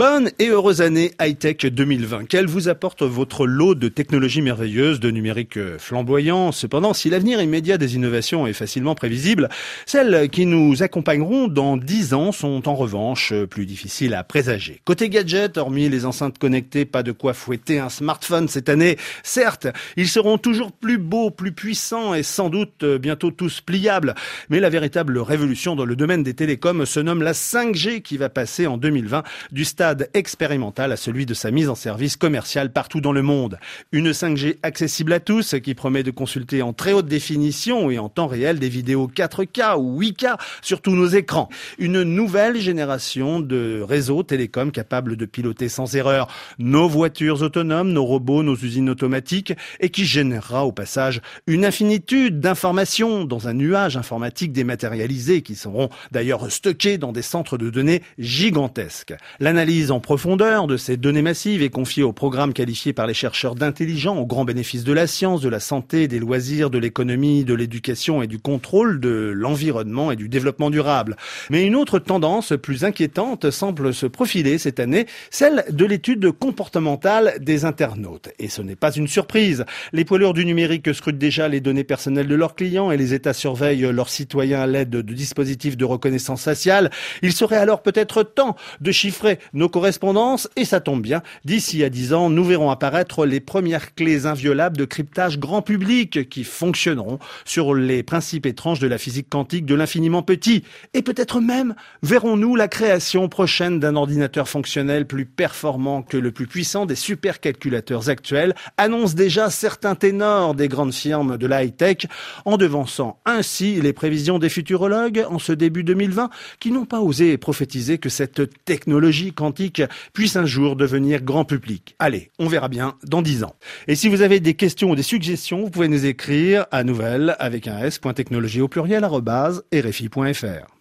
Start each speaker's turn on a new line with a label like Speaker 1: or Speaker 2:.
Speaker 1: Bonne et heureuse année high-tech 2020. Qu'elle vous apporte votre lot de technologies merveilleuses, de numérique flamboyant. Cependant, si l'avenir immédiat des innovations est facilement prévisible, celles qui nous accompagneront dans 10 ans sont en revanche plus difficiles à présager. Côté gadget, hormis les enceintes connectées, pas de quoi fouetter un smartphone cette année. Certes, ils seront toujours plus beaux, plus puissants et sans doute bientôt tous pliables. Mais la véritable révolution dans le domaine des télécoms se nomme la 5G qui va passer en 2020 du stade expérimental à celui de sa mise en service commercial partout dans le monde. Une 5G accessible à tous qui promet de consulter en très haute définition et en temps réel des vidéos 4K ou 8K sur tous nos écrans. Une nouvelle génération de réseaux télécoms capables de piloter sans erreur nos voitures autonomes, nos robots, nos usines automatiques et qui générera au passage une infinitude d'informations dans un nuage informatique dématérialisé qui seront d'ailleurs stockés dans des centres de données gigantesques. L'analyse en profondeur de ces données massives est confiée au programme qualifié par les chercheurs d'intelligents au grand bénéfice de la science, de la santé, des loisirs, de l'économie, de l'éducation et du contrôle de l'environnement et du développement durable. Mais une autre tendance plus inquiétante semble se profiler cette année, celle de l'étude comportementale des internautes. Et ce n'est pas une surprise. Les poileurs du numérique scrutent déjà les données personnelles de leurs clients et les États surveillent leurs citoyens à l'aide de dispositifs de reconnaissance faciale. Il serait alors peut-être temps de chiffrer nos correspondances et ça tombe bien. D'ici à 10 ans, nous verrons apparaître les premières clés inviolables de cryptage grand public qui fonctionneront sur les principes étranges de la physique quantique de l'infiniment petit. Et peut-être même verrons-nous la création prochaine d'un ordinateur fonctionnel plus performant que le plus puissant des supercalculateurs actuels, annonce déjà certains ténors des grandes firmes de la high-tech, en devançant ainsi les prévisions des futurologues en ce début 2020 qui n'ont pas osé prophétiser que cette technologie quantique puisse un jour devenir grand public. Allez, on verra bien dans 10 ans. Et si vous avez des questions ou des suggestions, vous pouvez nous écrire à nouvelle avec un s.technologie au pluriel rfi.fr.